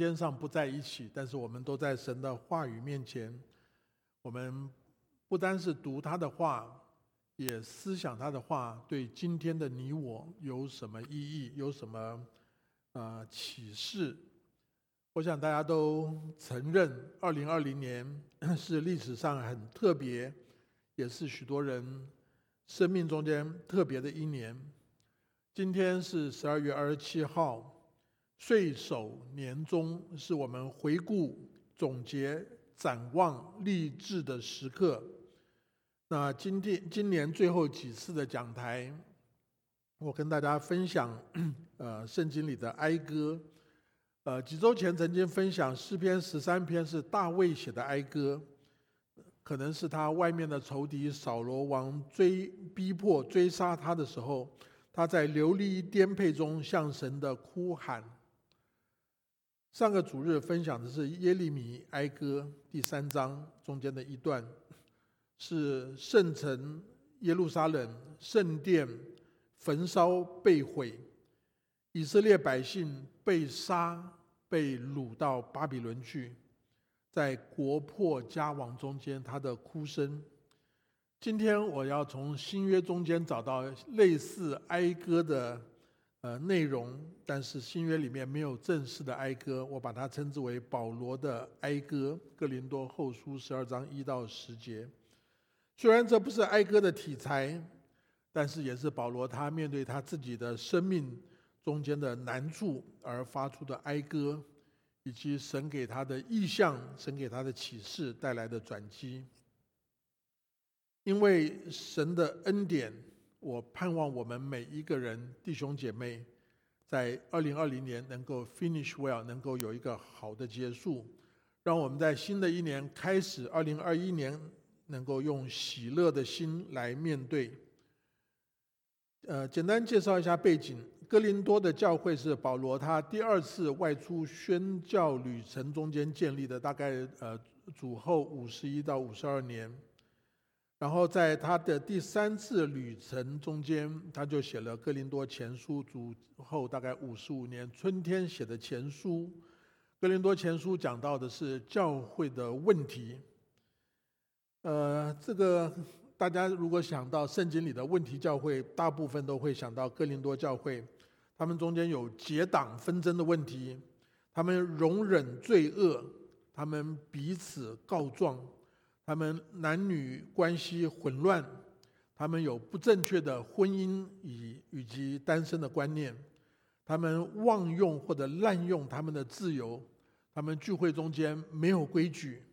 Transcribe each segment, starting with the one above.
间上不在一起，但是我们都在神的话语面前。我们不单是读他的话，也思想他的话，对今天的你我有什么意义，有什么啊启示？我想大家都承认，二零二零年是历史上很特别，也是许多人生命中间特别的一年。今天是十二月二十七号。岁首年终是我们回顾、总结、展望、励志的时刻。那今天今年最后几次的讲台，我跟大家分享，呃，圣经里的哀歌。呃，几周前曾经分享诗篇十三篇是大卫写的哀歌，可能是他外面的仇敌扫罗王追逼迫追杀他的时候，他在流离颠沛中向神的哭喊。上个主日分享的是耶利米哀歌第三章中间的一段，是圣城耶路撒冷圣殿焚烧被毁，以色列百姓被杀被掳到巴比伦去，在国破家亡中间他的哭声。今天我要从新约中间找到类似哀歌的。呃，内容，但是新约里面没有正式的哀歌，我把它称之为保罗的哀歌，《哥林多后书》十二章一到十节。虽然这不是哀歌的题材，但是也是保罗他面对他自己的生命中间的难处而发出的哀歌，以及神给他的意象、神给他的启示带来的转机。因为神的恩典。我盼望我们每一个人弟兄姐妹，在二零二零年能够 finish well，能够有一个好的结束，让我们在新的一年开始，二零二一年能够用喜乐的心来面对。呃，简单介绍一下背景：哥林多的教会是保罗他第二次外出宣教旅程中间建立的，大概呃主后五十一到五十二年。然后在他的第三次旅程中间，他就写了《哥林多前书》，主后大概五十五年春天写的前书。《哥林多前书》讲到的是教会的问题。呃，这个大家如果想到圣经里的问题教会，大部分都会想到哥林多教会。他们中间有结党纷争的问题，他们容忍罪恶，他们彼此告状。他们男女关系混乱，他们有不正确的婚姻以以及单身的观念，他们妄用或者滥用他们的自由，他们聚会中间没有规矩，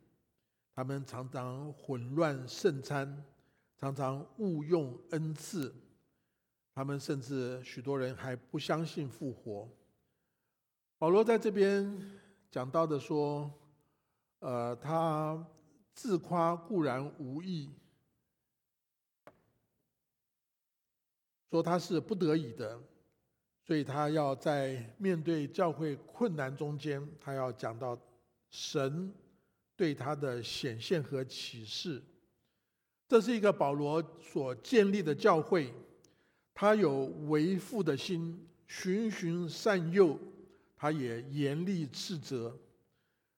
他们常常混乱圣餐，常常误用恩赐，他们甚至许多人还不相信复活。保罗在这边讲到的说，呃，他。自夸固然无益，说他是不得已的，所以他要在面对教会困难中间，他要讲到神对他的显现和启示。这是一个保罗所建立的教会，他有为父的心，循循善诱，他也严厉斥责。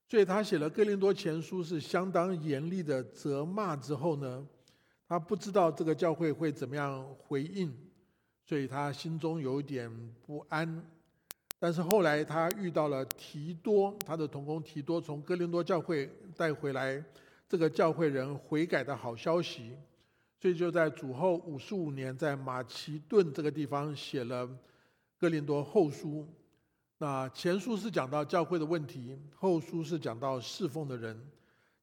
所以他写了《哥林多前书》是相当严厉的责骂之后呢，他不知道这个教会会怎么样回应，所以他心中有点不安。但是后来他遇到了提多，他的同工提多从哥林多教会带回来这个教会人悔改的好消息，所以就在主后五十五年，在马其顿这个地方写了《哥林多后书》。那前书是讲到教会的问题，后书是讲到侍奉的人。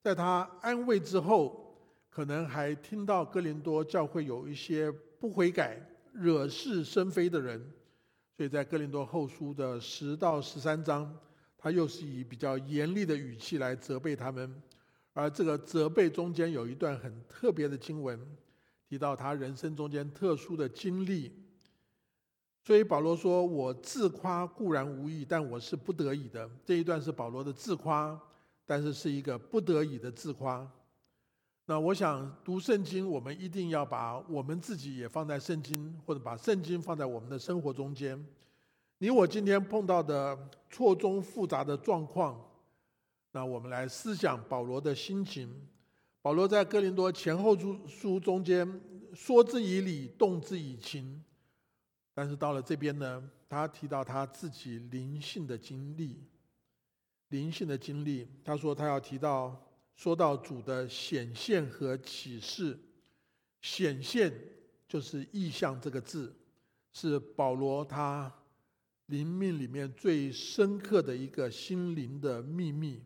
在他安慰之后，可能还听到哥林多教会有一些不悔改、惹是生非的人，所以在哥林多后书的十到十三章，他又是以比较严厉的语气来责备他们。而这个责备中间有一段很特别的经文，提到他人生中间特殊的经历。所以保罗说：“我自夸固然无益，但我是不得已的。”这一段是保罗的自夸，但是是一个不得已的自夸。那我想读圣经，我们一定要把我们自己也放在圣经，或者把圣经放在我们的生活中间。你我今天碰到的错综复杂的状况，那我们来思想保罗的心情。保罗在哥林多前后书书中间说之以理，动之以情，但是到了这边呢，他提到他自己灵性的经历，灵性的经历。他说他要提到说到主的显现和启示，显现就是意象这个字，是保罗他灵命里面最深刻的一个心灵的秘密。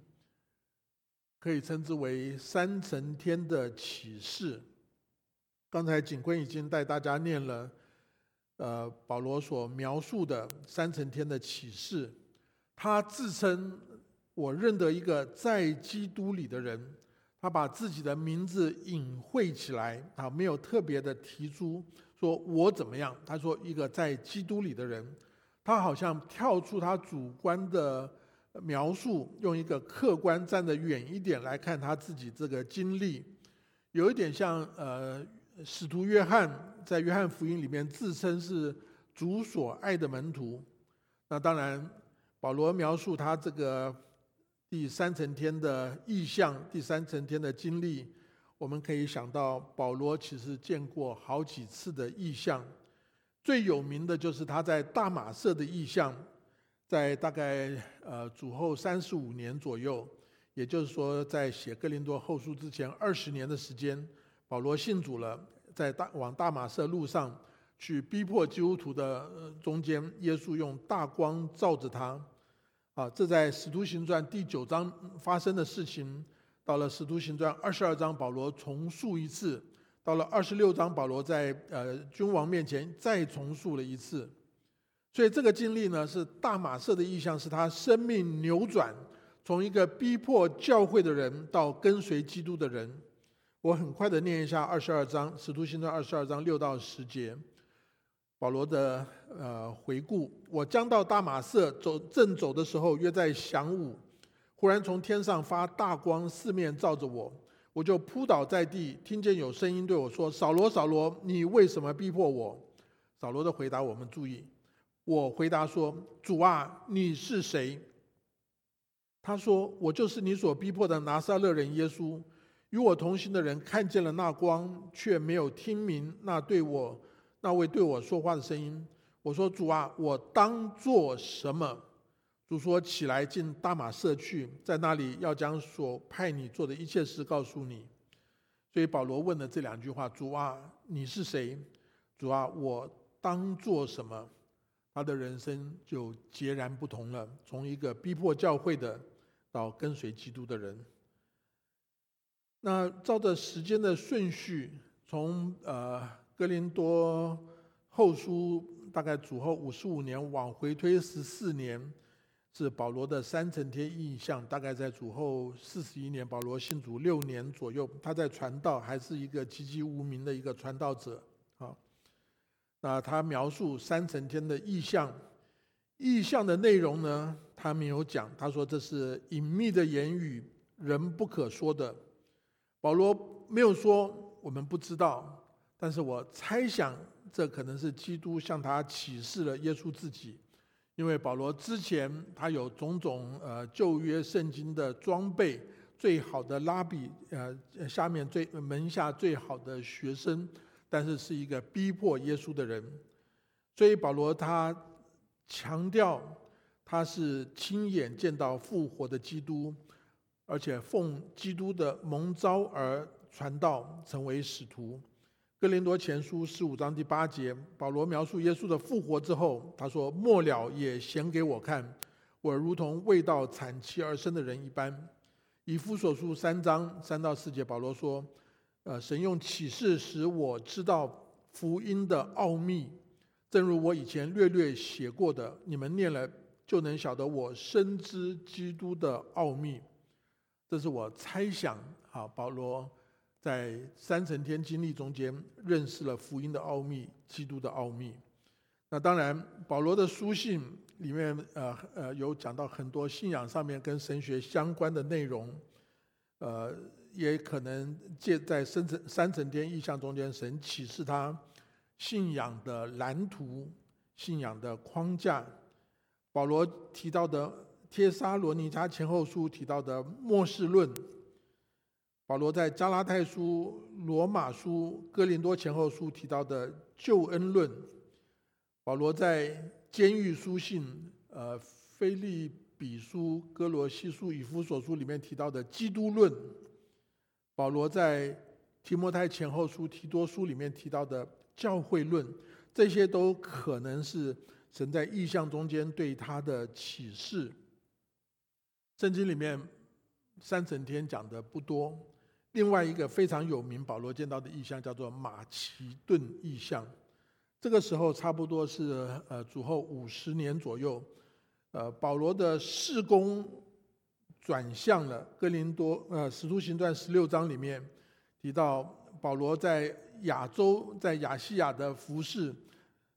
可以称之为三层天的启示。刚才景坤已经带大家念了，呃，保罗所描述的三层天的启示。他自称我认得一个在基督里的人，他把自己的名字隐晦起来，啊，没有特别的提出说我怎么样。他说一个在基督里的人，他好像跳出他主观的。描述用一个客观站得远一点来看他自己这个经历，有一点像呃使徒约翰在约翰福音里面自称是主所爱的门徒。那当然，保罗描述他这个第三层天的意象、第三层天的经历，我们可以想到保罗其实见过好几次的意象，最有名的就是他在大马色的意象。在大概呃主后三十五年左右，也就是说，在写哥林多后书之前二十年的时间，保罗信主了，在大往大马色路上去逼迫基督徒的中间，耶稣用大光照着他。啊，这在使徒行传第九章发生的事情，到了使徒行传二十二章，保罗重述一次；到了二十六章，保罗在呃君王面前再重述了一次。所以这个经历呢，是大马色的意象，是他生命扭转，从一个逼迫教会的人到跟随基督的人。我很快的念一下二十二章《使徒行传》二十二章六到十节，保罗的呃回顾。我将到大马色走正走的时候，约在晌午，忽然从天上发大光，四面照着我，我就扑倒在地，听见有声音对我说：“扫罗，扫罗，你为什么逼迫我？”扫罗的回答，我们注意。我回答说：“主啊，你是谁？”他说：“我就是你所逼迫的拿撒勒人耶稣。与我同行的人看见了那光，却没有听明那对我那位对我说话的声音。”我说：“主啊，我当做什么？”主说：“起来，进大马社去，在那里要将所派你做的一切事告诉你。”所以保罗问了这两句话：“主啊，你是谁？主啊，我当做什么？”他的人生就截然不同了，从一个逼迫教会的，到跟随基督的人。那照着时间的顺序，从呃格林多后书大概主后五十五年往回推十四年，是保罗的三层天印象。大概在主后四十一年，保罗信主六年左右，他在传道还是一个籍籍无名的一个传道者啊。那他描述三层天的意象，意象的内容呢？他没有讲。他说这是隐秘的言语，人不可说的。保罗没有说，我们不知道。但是我猜想，这可能是基督向他启示了耶稣自己，因为保罗之前他有种种呃旧约圣经的装备，最好的拉比呃下面最门下最好的学生。但是是一个逼迫耶稣的人，所以保罗他强调他是亲眼见到复活的基督，而且奉基督的蒙召而传道成为使徒。哥林多前书十五章第八节，保罗描述耶稣的复活之后，他说：“末了也显给我看，我如同未到产期而生的人一般。”以夫所书三章三到四节，保罗说。呃，神用启示使我知道福音的奥秘，正如我以前略略写过的，你们念了就能晓得我深知基督的奥秘。这是我猜想，啊，保罗在三层天经历中间认识了福音的奥秘，基督的奥秘。那当然，保罗的书信里面，呃呃，有讲到很多信仰上面跟神学相关的内容，呃。也可能借在三层三层天意象中间，神启示他信仰的蓝图、信仰的框架、保罗提到的《帖撒罗尼迦前后书》提到的末世论，保罗在加拉太书、罗马书、哥林多前后书提到的救恩论，保罗在监狱书信、呃，菲利比书、哥罗西书、以弗所书里面提到的基督论，保罗在提摩太前后书、提多书里面提到的教会论，这些都可能是神在意象中间对他的启示。圣经里面三层天讲的不多，另外一个非常有名，保罗见到的意象叫做马其顿意象。这个时候差不多是呃主后五十年左右，呃保罗的事工转向了哥林多，呃使徒行传十六章里面提到保罗在亚洲在亚细亚的服饰，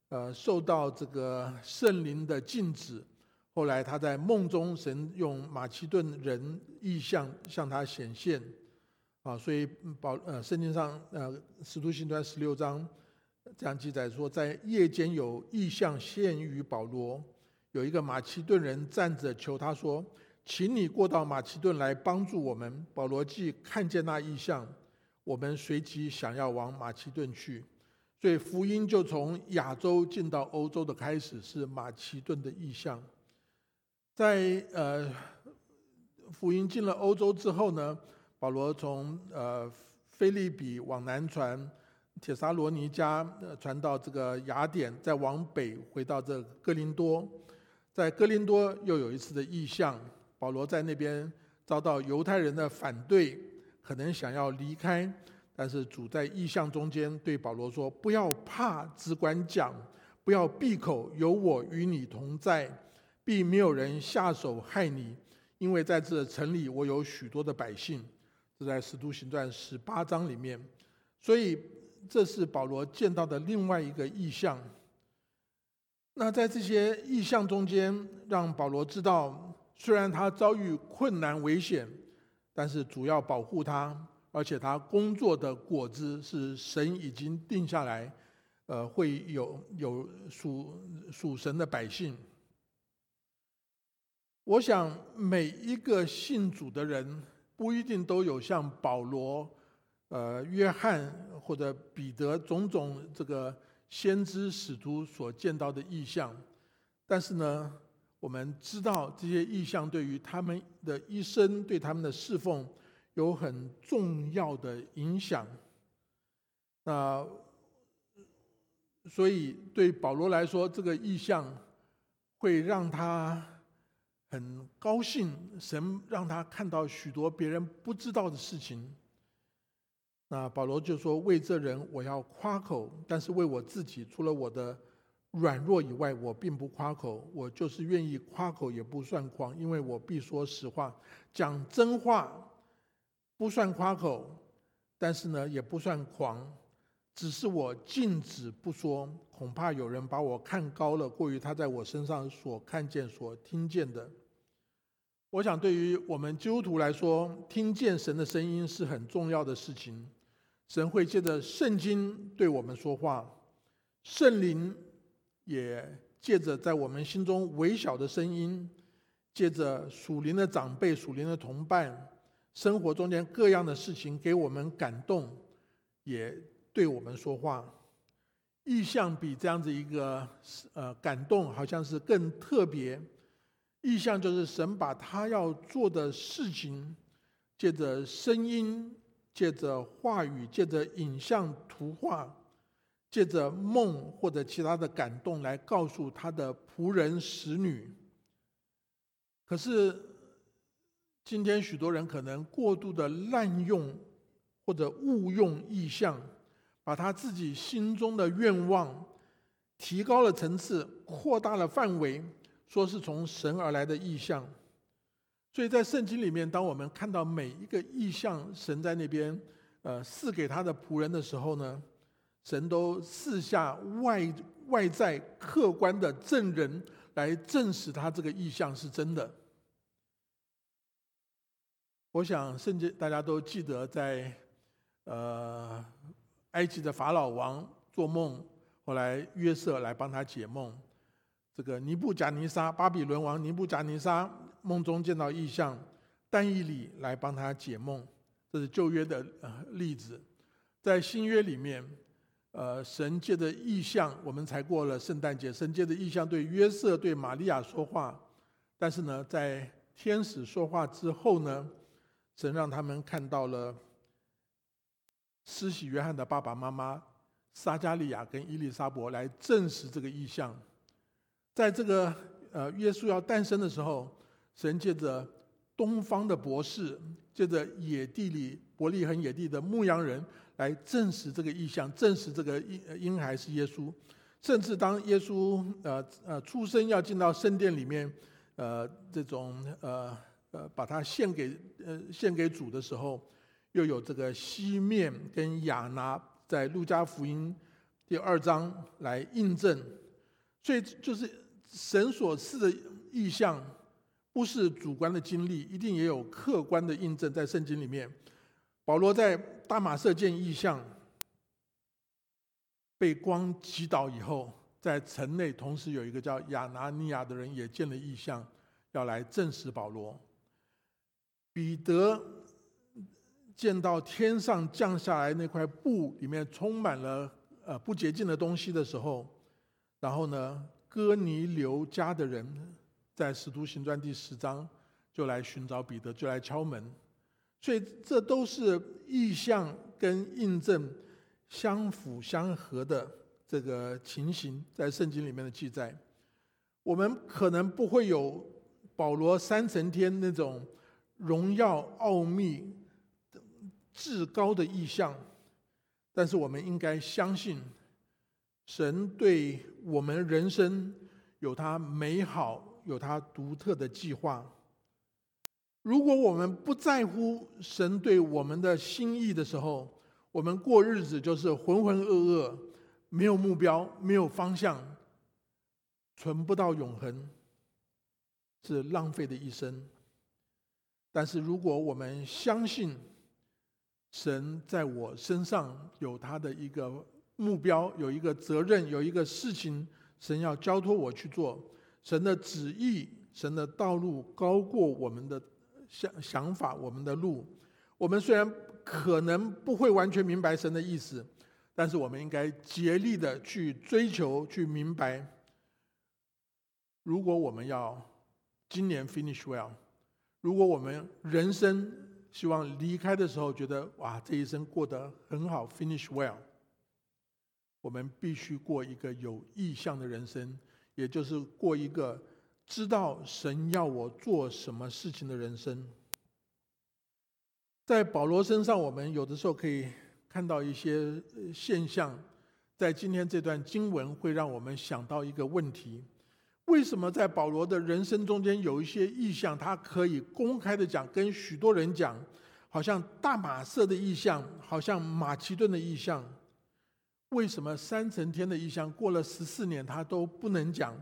呃受到这个圣灵的禁止，后来他在梦中神用马其顿人意象向他显现，啊所以保呃圣经上呃使徒行传十六章。这样记载说，在夜间有意象现于保罗，有一个马其顿人站着求他说：“请你过到马其顿来帮助我们。”保罗既看见那意象，我们随即想要往马其顿去，所以福音就从亚洲进到欧洲的开始是马其顿的意象。在呃福音进了欧洲之后呢，保罗从呃菲利比往南传。铁沙罗尼迦传到这个雅典，再往北回到这哥林多，在哥林多又有一次的异象，保罗在那边遭到犹太人的反对，可能想要离开，但是主在异象中间对保罗说：“不要怕，只管讲，不要闭口，有我与你同在，并没有人下手害你，因为在这城里我有许多的百姓。”这在使徒行传十八章里面，所以。这是保罗见到的另外一个意象。那在这些意象中间，让保罗知道，虽然他遭遇困难危险，但是主要保护他，而且他工作的果子是神已经定下来，呃，会有有属属神的百姓。我想每一个信主的人，不一定都有像保罗。呃，约翰或者彼得种种这个先知使徒所见到的异象，但是呢，我们知道这些异象对于他们的一生、对他们的侍奉有很重要的影响。那所以对保罗来说，这个异象会让他很高兴，神让他看到许多别人不知道的事情。那保罗就说：“为这人，我要夸口；但是为我自己，除了我的软弱以外，我并不夸口。我就是愿意夸口，也不算狂，因为我必说实话，讲真话，不算夸口。但是呢，也不算狂，只是我禁止不说，恐怕有人把我看高了，过于他在我身上所看见、所听见的。我想，对于我们基督徒来说，听见神的声音是很重要的事情。”神会借着圣经对我们说话，圣灵也借着在我们心中微小的声音，借着属灵的长辈、属灵的同伴，生活中间各样的事情给我们感动，也对我们说话。意象比这样子一个呃感动，好像是更特别。意象就是神把他要做的事情，借着声音。借着话语，借着影像、图画，借着梦或者其他的感动来告诉他的仆人、使女。可是今天许多人可能过度的滥用或者误用意象，把他自己心中的愿望提高了层次，扩大了范围，说是从神而来的意象。所以在圣经里面，当我们看到每一个意象，神在那边呃赐给他的仆人的时候呢，神都赐下外外在客观的证人来证实他这个意象是真的。我想圣经大家都记得，在呃埃及的法老王做梦，后来约瑟来帮他解梦。这个尼布贾尼撒，巴比伦王尼布贾尼撒梦中见到异象，但以理来帮他解梦，这是旧约的呃例子。在新约里面，呃，神借的异象，我们才过了圣诞节，神借的异象对约瑟、对玛利亚说话，但是呢，在天使说话之后呢，神让他们看到了施洗约翰的爸爸妈妈撒加利亚跟伊丽莎伯来证实这个异象。在这个呃，耶稣要诞生的时候，神借着东方的博士，借着野地里伯利恒野地的牧羊人来证实这个意象，证实这个婴婴孩是耶稣。甚至当耶稣呃呃出生要进到圣殿里面，呃这种呃呃把它献给呃献给主的时候，又有这个西面跟亚拿在路加福音第二章来印证，所以就是。神所赐的意象，不是主观的经历，一定也有客观的印证在圣经里面。保罗在大马色见异象，被光击倒以后，在城内同时有一个叫亚拿尼亚的人也见了异象，要来证实保罗。彼得见到天上降下来那块布里面充满了呃不洁净的东西的时候，然后呢？哥尼流家的人在《使徒行传》第十章就来寻找彼得，就来敲门，所以这都是意象跟印证相辅相合的这个情形，在圣经里面的记载。我们可能不会有保罗三层天那种荣耀奥秘至高的意象，但是我们应该相信。神对我们人生有他美好、有他独特的计划。如果我们不在乎神对我们的心意的时候，我们过日子就是浑浑噩噩，没有目标、没有方向，存不到永恒，是浪费的一生。但是如果我们相信神在我身上有他的一个。目标有一个责任，有一个事情，神要交托我去做。神的旨意，神的道路高过我们的想想法，我们的路。我们虽然可能不会完全明白神的意思，但是我们应该竭力的去追求，去明白。如果我们要今年 finish well，如果我们人生希望离开的时候觉得哇，这一生过得很好，finish well。我们必须过一个有意向的人生，也就是过一个知道神要我做什么事情的人生。在保罗身上，我们有的时候可以看到一些现象。在今天这段经文，会让我们想到一个问题：为什么在保罗的人生中间有一些意象，他可以公开的讲，跟许多人讲，好像大马色的意象，好像马其顿的意象？为什么三层天的意象过了十四年他都不能讲？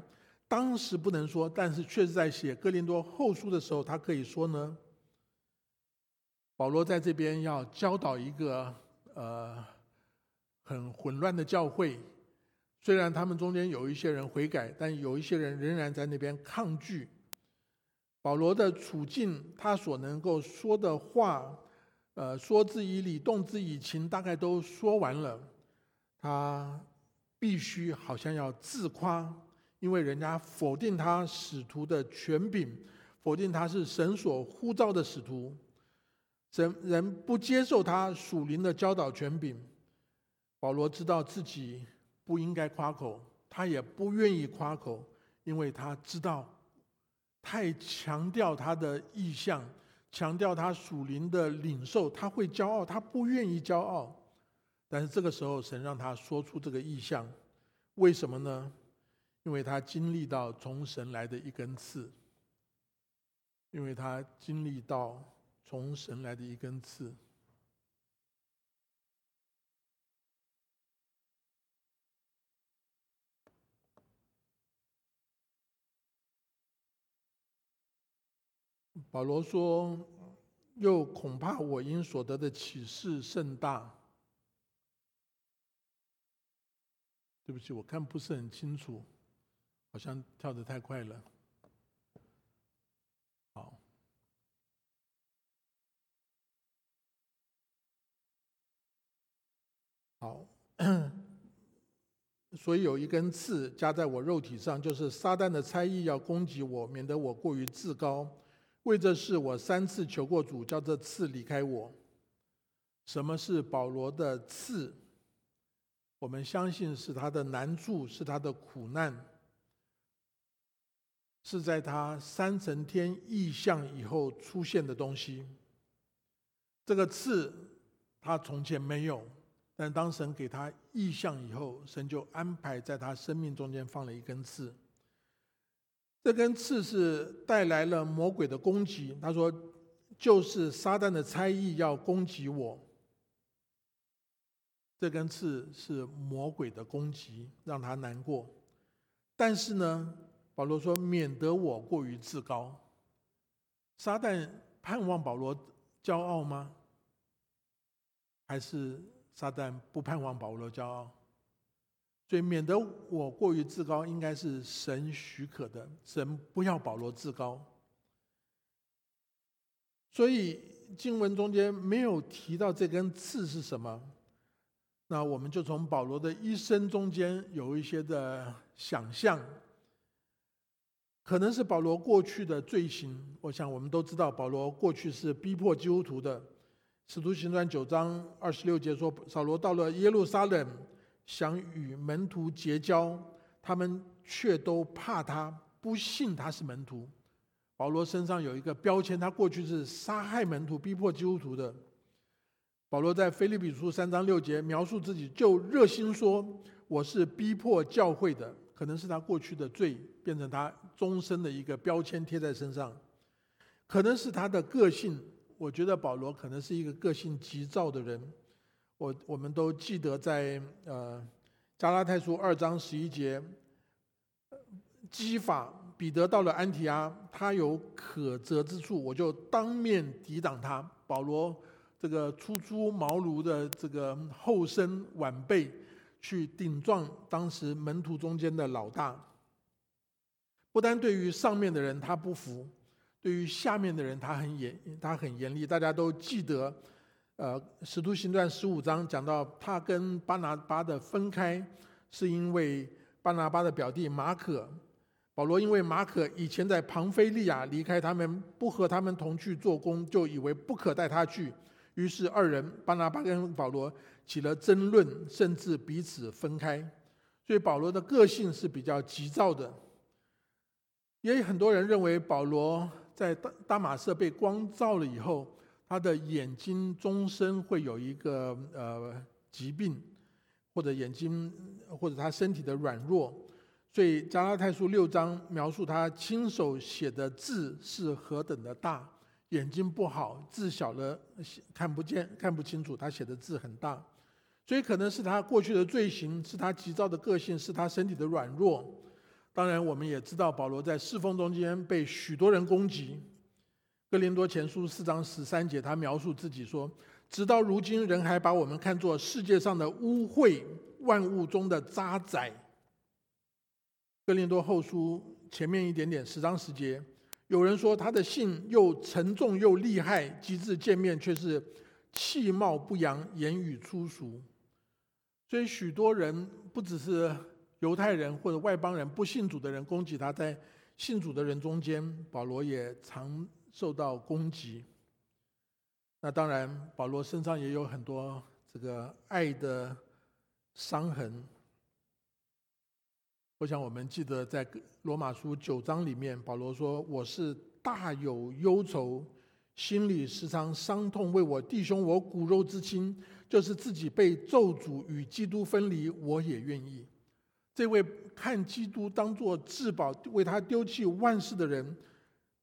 当时不能说，但是确实在写哥林多后书的时候，他可以说呢。保罗在这边要教导一个呃很混乱的教会，虽然他们中间有一些人悔改，但有一些人仍然在那边抗拒保罗的处境。他所能够说的话，呃，说之以理，动之以情，大概都说完了。他必须好像要自夸，因为人家否定他使徒的权柄，否定他是神所呼召的使徒，人人不接受他属灵的教导权柄。保罗知道自己不应该夸口，他也不愿意夸口，因为他知道太强调他的意向，强调他属灵的领受，他会骄傲，他不愿意骄傲。但是这个时候，神让他说出这个意象，为什么呢？因为他经历到从神来的一根刺，因为他经历到从神来的一根刺。保罗说：“又恐怕我因所得的启示甚大。”对不起，我看不是很清楚。好像跳得太快了。好，好，所以有一根刺加在我肉体上，就是撒旦的猜疑要攻击我，免得我过于自高。为这事，我三次求过主，叫这刺离开我。什么是保罗的刺？我们相信是他的难处，是他的苦难。是在他三层天意象以后出现的东西。这个刺，他从前没有，但当神给他意象以后，神就安排在他生命中间放了一根刺。这根刺是带来了魔鬼的攻击。他说，就是撒旦的猜疑要攻击我。这根刺是魔鬼的攻击，让他难过。但是呢？保罗说：“免得我过于自高。”撒旦盼望保罗骄傲吗？还是撒旦不盼望保罗骄傲？所以，免得我过于自高，应该是神许可的。神不要保罗自高。所以经文中间没有提到这根刺是什么。那我们就从保罗的一生中间有一些的想象。可能是保罗过去的罪行，我想我们都知道，保罗过去是逼迫基督徒的。使徒行传九章二十六节说，扫罗到了耶路撒冷，想与门徒结交，他们却都怕他，不信他是门徒。保罗身上有一个标签，他过去是杀害门徒、逼迫基督徒的。保罗在腓立比书三章六节描述自己，就热心说：“我是逼迫教会的。”可能是他过去的罪变成他终身的一个标签贴在身上，可能是他的个性。我觉得保罗可能是一个个性急躁的人。我我们都记得在呃加拉太书二章十一节，基法彼得到了安提阿，他有可责之处，我就当面抵挡他。保罗这个初出茅庐的这个后生晚辈。去顶撞当时门徒中间的老大，不单对于上面的人他不服，对于下面的人他很严，他很严厉。大家都记得，呃，《使徒行传》十五章讲到他跟巴拿巴的分开，是因为巴拿巴的表弟马可，保罗因为马可以前在庞菲利亚离开他们，不和他们同去做工，就以为不可带他去，于是二人巴拿巴跟保罗。起了争论，甚至彼此分开，所以保罗的个性是比较急躁的。也有很多人认为保罗在大大马色被光照了以后，他的眼睛终身会有一个呃疾病，或者眼睛或者他身体的软弱。所以加拉太书六章描述他亲手写的字是何等的大，眼睛不好，字小了看不见看不清楚，他写的字很大。所以可能是他过去的罪行，是他急躁的个性，是他身体的软弱。当然，我们也知道保罗在侍奉中间被许多人攻击。哥林多前书四章十三节，他描述自己说：“直到如今，人还把我们看作世界上的污秽，万物中的渣滓。”哥林多后书前面一点点十章十节，有人说他的信又沉重又厉害，及至见面却是气貌不扬，言语粗俗。所以许多人不只是犹太人或者外邦人不信主的人攻击他，在信主的人中间，保罗也常受到攻击。那当然，保罗身上也有很多这个爱的伤痕。我想我们记得在罗马书九章里面，保罗说：“我是大有忧愁，心里时常伤痛，为我弟兄，我骨肉之亲。”就是自己被咒诅与基督分离，我也愿意。这位看基督当作至宝，为他丢弃万事的人，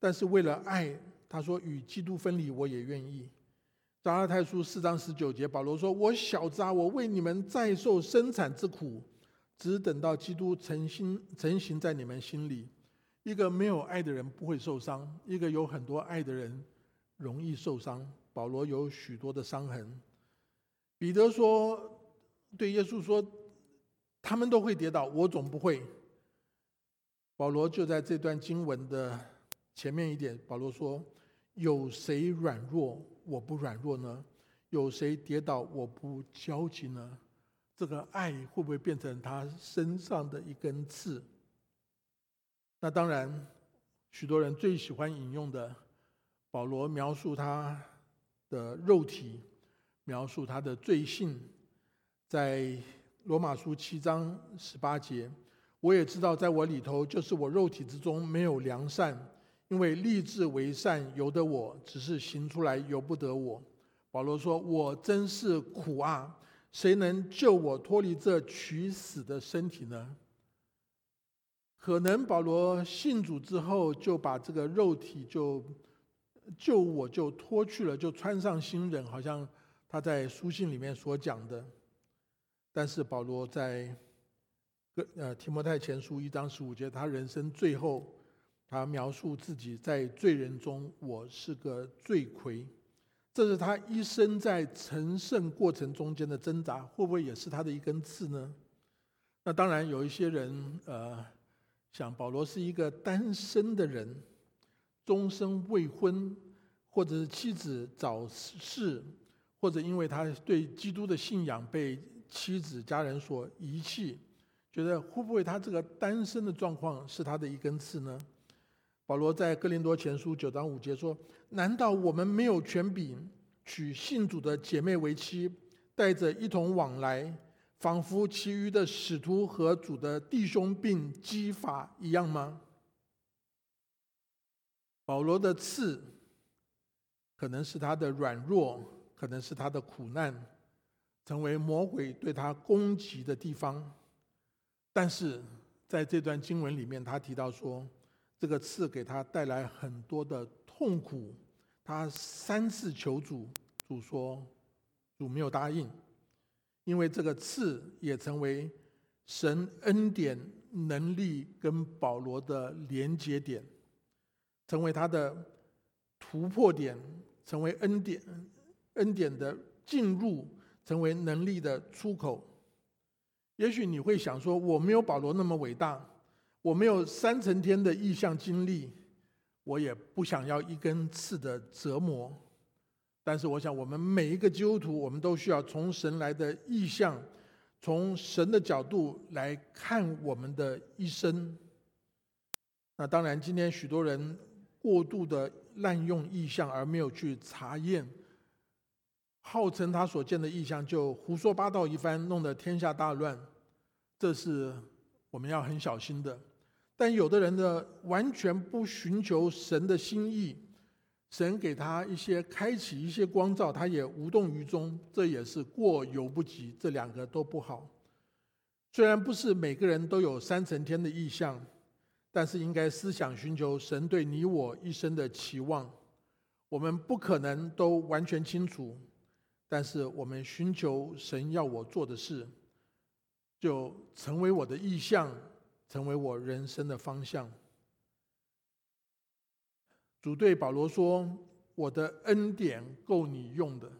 但是为了爱，他说与基督分离，我也愿意。加拉太书四章十九节，保罗说：“我小子啊，我为你们再受生产之苦，只等到基督成心成型在你们心里。一个没有爱的人不会受伤，一个有很多爱的人容易受伤。保罗有许多的伤痕。”彼得说：“对耶稣说，他们都会跌倒，我总不会。保罗就在这段经文的前面一点，保罗说：“有谁软弱，我不软弱呢？有谁跌倒，我不焦急呢？”这个爱会不会变成他身上的一根刺？那当然，许多人最喜欢引用的，保罗描述他的肉体，描述他的罪性，在罗马书七章十八节。我也知道，在我里头，就是我肉体之中没有良善，因为立志为善由得我，只是行出来由不得我。保罗说：“我真是苦啊！谁能救我脱离这取死的身体呢？”可能保罗信主之后，就把这个肉体就救我就脱去了，就穿上新人，好像他在书信里面所讲的。但是保罗在。呃，提摩太前书一章十五节，他人生最后，他描述自己在罪人中，我是个罪魁，这是他一生在成圣过程中间的挣扎，会不会也是他的一根刺呢？那当然，有一些人呃，想保罗是一个单身的人，终身未婚，或者是妻子早逝，或者因为他对基督的信仰被妻子家人所遗弃。觉得会不会他这个单身的状况是他的一根刺呢？保罗在哥林多前书九章五节说：“难道我们没有权柄娶信主的姐妹为妻，带着一同往来，仿佛其余的使徒和主的弟兄并姬法一样吗？”保罗的刺，可能是他的软弱，可能是他的苦难，成为魔鬼对他攻击的地方。但是在这段经文里面，他提到说，这个刺给他带来很多的痛苦。他三次求主，主说主没有答应，因为这个刺也成为神恩典能力跟保罗的连接点，成为他的突破点，成为恩典恩典的进入，成为能力的出口。也许你会想说，我没有保罗那么伟大，我没有三层天的意象经历，我也不想要一根刺的折磨。但是，我想我们每一个基督徒，我们都需要从神来的意象，从神的角度来看我们的一生。那当然，今天许多人过度的滥用意象，而没有去查验。号称他所见的异象，就胡说八道一番，弄得天下大乱，这是我们要很小心的。但有的人呢，完全不寻求神的心意，神给他一些开启一些光照，他也无动于衷，这也是过犹不及，这两个都不好。虽然不是每个人都有三层天的意向，但是应该思想寻求神对你我一生的期望。我们不可能都完全清楚。但是我们寻求神要我做的事，就成为我的意向，成为我人生的方向。主对保罗说：“我的恩典够你用的，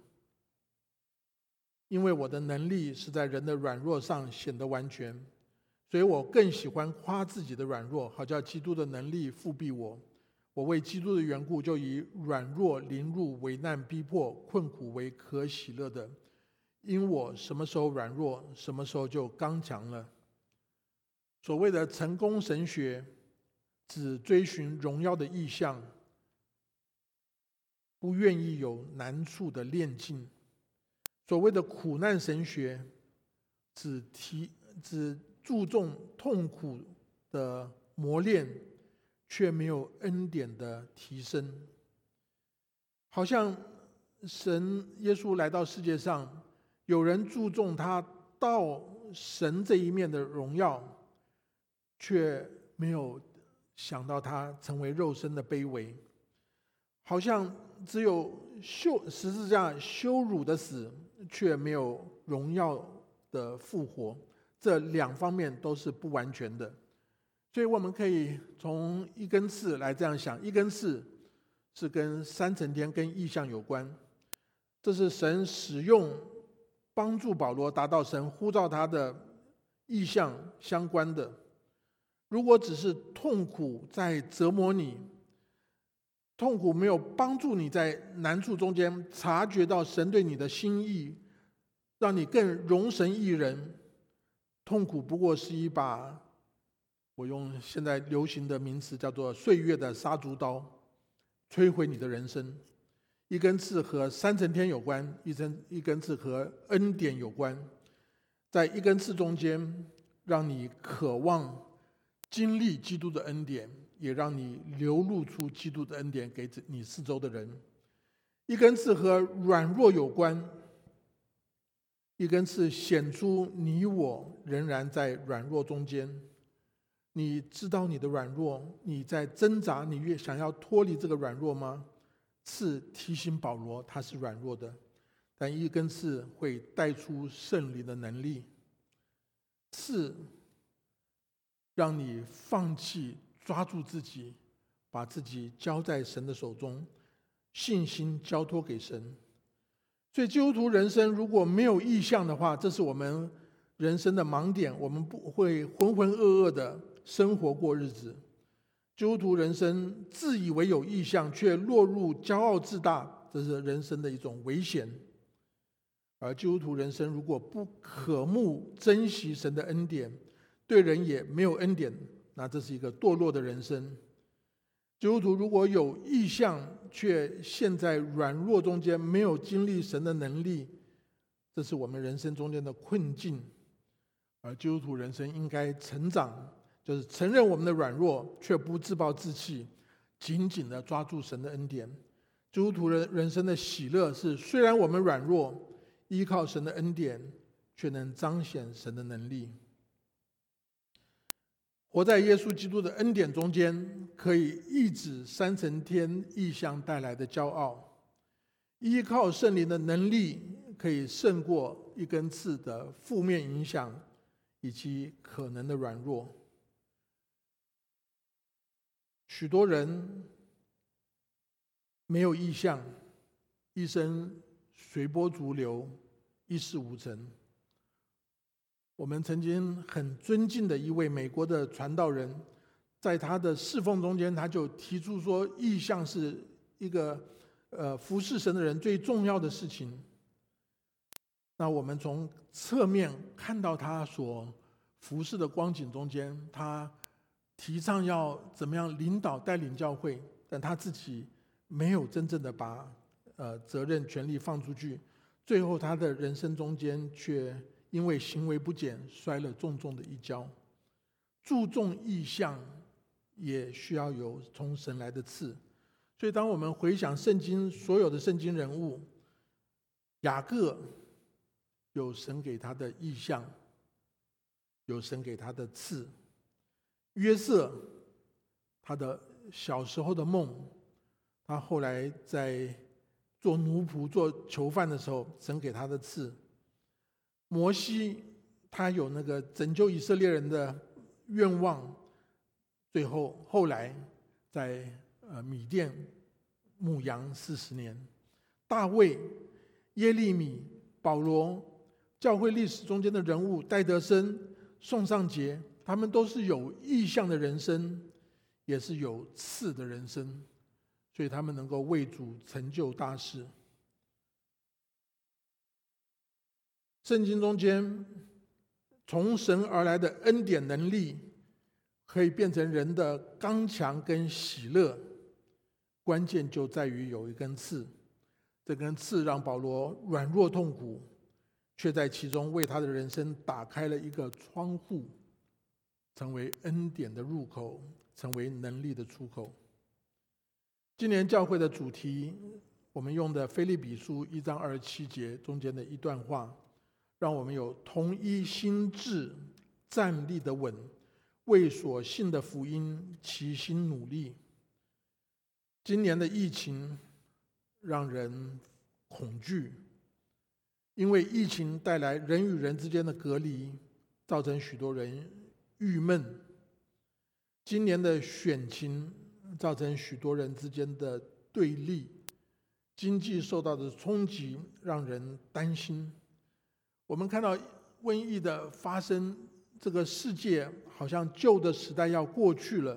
因为我的能力是在人的软弱上显得完全，所以我更喜欢夸自己的软弱，好叫基督的能力复庇我。”我为基督的缘故，就以软弱、凌辱、危难、逼迫、困苦为可喜乐的，因我什么时候软弱，什么时候就刚强了。所谓的成功神学，只追寻荣耀的意象，不愿意有难处的炼境。所谓的苦难神学，只提只注重痛苦的磨练。却没有恩典的提升，好像神耶稣来到世界上，有人注重他到神这一面的荣耀，却没有想到他成为肉身的卑微，好像只有羞十字架羞辱的死，却没有荣耀的复活，这两方面都是不完全的。所以我们可以从一根刺来这样想：一根刺是跟三层天、跟意象有关，这是神使用帮助保罗达到神呼召他的意象相关的。如果只是痛苦在折磨你，痛苦没有帮助你在难处中间察觉到神对你的心意，让你更容神一人，痛苦不过是一把，我用现在流行的名词叫做“岁月的杀猪刀”，摧毁你的人生。一根刺和三层天有关，一根一根刺和恩典有关，在一根刺中间，让你渴望。经历基督的恩典，也让你流露出基督的恩典给这你四周的人。一根刺和软弱有关，一根刺显出你我仍然在软弱中间。你知道你的软弱，你在挣扎，你越想要脱离这个软弱吗？刺提醒保罗他是软弱的，但一根刺会带出圣灵的能力。刺。让你放弃抓住自己，把自己交在神的手中，信心交托给神。所以基督徒人生如果没有意向的话，这是我们人生的盲点，我们不会浑浑噩噩的生活过日子。基督徒人生自以为有意向，却落入骄傲自大，这是人生的一种危险。而基督徒人生如果不渴慕珍惜神的恩典，对人也没有恩典，那这是一个堕落的人生。基督徒如果有意向，却陷在软弱中间，没有经历神的能力，这是我们人生中间的困境。而基督徒人生应该成长，就是承认我们的软弱，却不自暴自弃，紧紧的抓住神的恩典。基督徒人人生的喜乐是，虽然我们软弱，依靠神的恩典，却能彰显神的能力。活在耶稣基督的恩典中间，可以抑制三层天意象带来的骄傲；依靠圣灵的能力，可以胜过一根刺的负面影响以及可能的软弱。许多人没有意向，一生随波逐流，一事无成。我们曾经很尊敬的一位美国的传道人，在他的侍奉中间，他就提出说，意向是一个呃服侍神的人最重要的事情。那我们从侧面看到他所服侍的光景中间，他提倡要怎么样领导带领教会，但他自己没有真正的把呃责任权力放出去，最后他的人生中间却。因为行为不检，摔了重重的一跤。注重意向，也需要有从神来的赐。所以，当我们回想圣经所有的圣经人物，雅各有神给他的意向，有神给他的赐；约瑟他的小时候的梦，他后来在做奴仆、做囚犯的时候，神给他的赐。摩西他有那个拯救以色列人的愿望，最后后来在呃米甸牧羊四十年。大卫、耶利米、保罗，教会历史中间的人物，戴德生、宋尚杰，他们都是有意向的人生，也是有次的人生，所以他们能够为主成就大事。圣经中间，从神而来的恩典能力，可以变成人的刚强跟喜乐。关键就在于有一根刺，这根刺让保罗软弱痛苦，却在其中为他的人生打开了一个窗户，成为恩典的入口，成为能力的出口。今年教会的主题，我们用的《菲利比书》一章二十七节中间的一段话。让我们有同一心智站立的稳，为所信的福音齐心努力。今年的疫情让人恐惧，因为疫情带来人与人之间的隔离，造成许多人郁闷。今年的选情造成许多人之间的对立，经济受到的冲击让人担心。我们看到瘟疫的发生，这个世界好像旧的时代要过去了，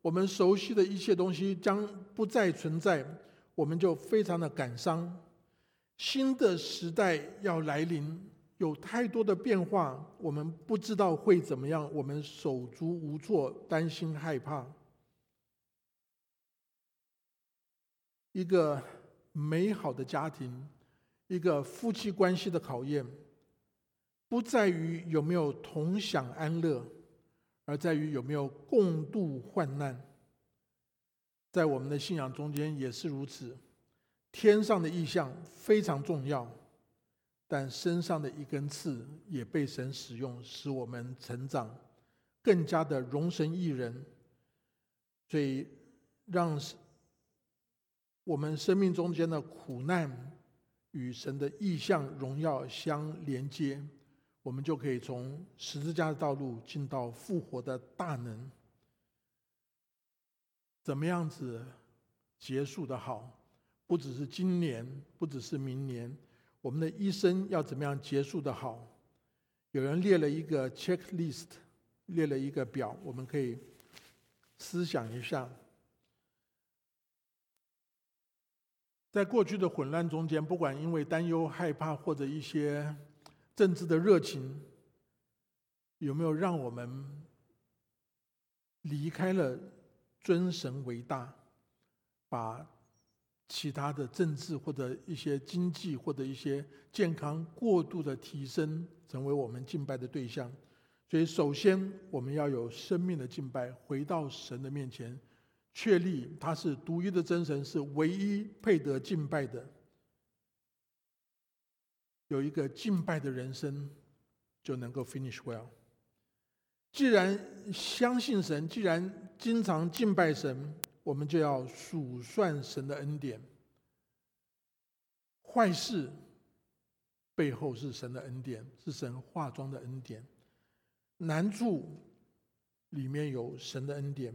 我们熟悉的一切东西将不再存在，我们就非常的感伤。新的时代要来临，有太多的变化，我们不知道会怎么样，我们手足无措，担心害怕。一个美好的家庭，一个夫妻关系的考验。不在于有没有同享安乐，而在于有没有共度患难。在我们的信仰中间也是如此，天上的意象非常重要，但身上的一根刺也被神使用，使我们成长，更加的容神一人。所以，让我们生命中间的苦难与神的意象荣耀相连接。我们就可以从十字架的道路进到复活的大能。怎么样子结束的好？不只是今年，不只是明年，我们的一生要怎么样结束的好？有人列了一个 checklist，列了一个表，我们可以思想一下。在过去的混乱中间，不管因为担忧、害怕或者一些。政治的热情有没有让我们离开了尊神为大，把其他的政治或者一些经济或者一些健康过度的提升成为我们敬拜的对象？所以，首先我们要有生命的敬拜，回到神的面前，确立他是独一的真神，是唯一配得敬拜的。有一个敬拜的人生，就能够 finish well。既然相信神，既然经常敬拜神，我们就要数算神的恩典。坏事背后是神的恩典，是神化妆的恩典；难处里面有神的恩典。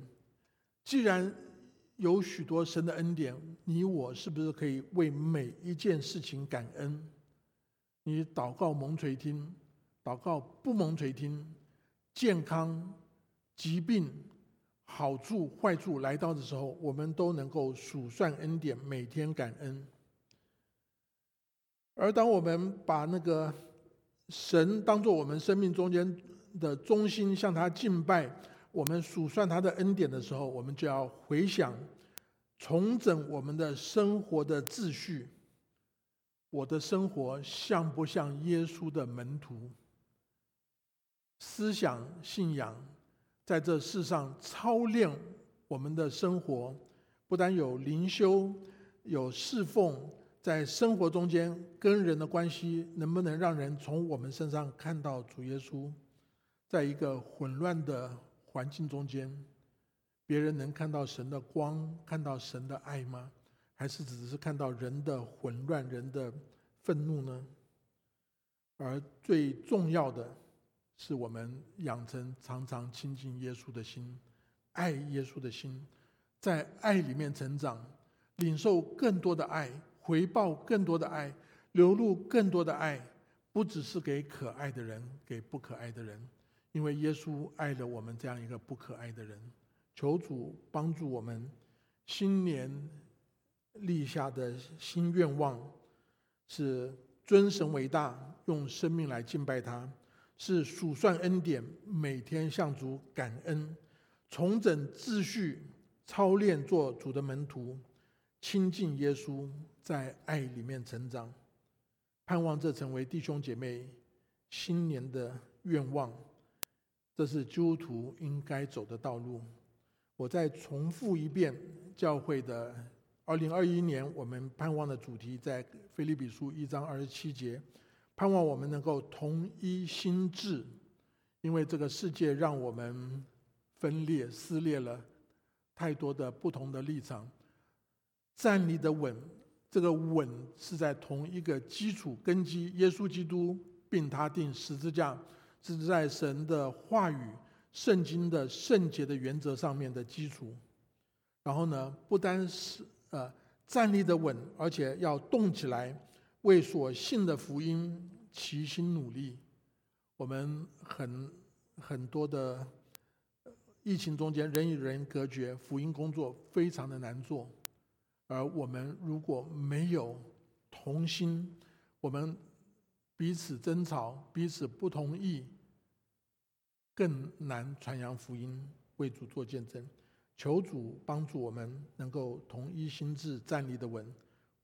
既然有许多神的恩典，你我是不是可以为每一件事情感恩？你祷告蒙垂听，祷告不蒙垂听，健康、疾病、好处、坏处来到的时候，我们都能够数算恩典，每天感恩。而当我们把那个神当做我们生命中间的中心，向他敬拜，我们数算他的恩典的时候，我们就要回想，重整我们的生活的秩序。我的生活像不像耶稣的门徒？思想信仰在这世上操练我们的生活，不但有灵修，有侍奉，在生活中间跟人的关系，能不能让人从我们身上看到主耶稣？在一个混乱的环境中间，别人能看到神的光，看到神的爱吗？还是只是看到人的混乱、人的愤怒呢？而最重要的是，我们养成常常亲近耶稣的心，爱耶稣的心，在爱里面成长，领受更多的爱，回报更多的爱，流露更多的爱，不只是给可爱的人，给不可爱的人，因为耶稣爱了我们这样一个不可爱的人。求主帮助我们，新年。立下的新愿望是尊神为大，用生命来敬拜他；是数算恩典，每天向主感恩；重整秩序，操练做主的门徒，亲近耶稣，在爱里面成长。盼望这成为弟兄姐妹新年的愿望。这是基督徒应该走的道路。我再重复一遍教会的。二零二一年，我们盼望的主题在《菲利比书》一章二十七节，盼望我们能够同一心智，因为这个世界让我们分裂、撕裂了太多的不同的立场。站立的稳，这个稳是在同一个基础根基——耶稣基督，并他定十字架，是在神的话语、圣经的圣洁的原则上面的基础。然后呢，不单是。呃，站立的稳，而且要动起来，为所信的福音齐心努力。我们很很多的疫情中间，人与人隔绝，福音工作非常的难做。而我们如果没有同心，我们彼此争吵，彼此不同意，更难传扬福音，为主做见证。求主帮助我们，能够同一心志，站立的稳，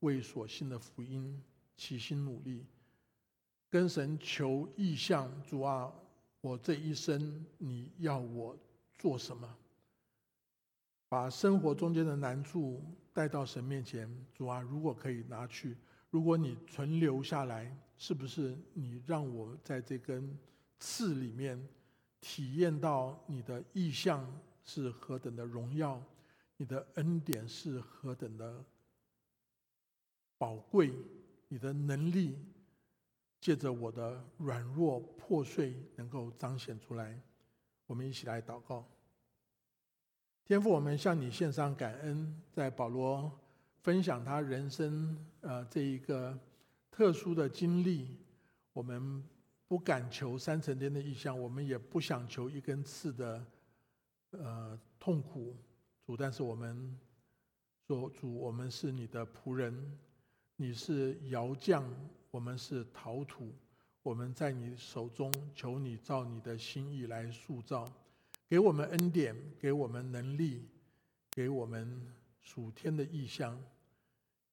为所信的福音齐心努力，跟神求意向。主啊，我这一生你要我做什么？把生活中间的难处带到神面前。主啊，如果可以拿去，如果你存留下来，是不是你让我在这根刺里面体验到你的意向？是何等的荣耀，你的恩典是何等的宝贵，你的能力借着我的软弱破碎能够彰显出来。我们一起来祷告，天父，我们向你献上感恩。在保罗分享他人生呃这一个特殊的经历，我们不敢求三层天的意象，我们也不想求一根刺的。呃，痛苦，主，但是我们说，主，我们是你的仆人，你是窑匠，我们是陶土，我们在你手中，求你照你的心意来塑造，给我们恩典，给我们能力，给我们属天的意象，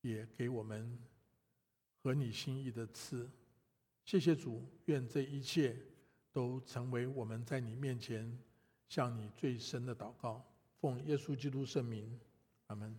也给我们合你心意的赐。谢谢主，愿这一切都成为我们在你面前。向你最深的祷告，奉耶稣基督圣名，阿门。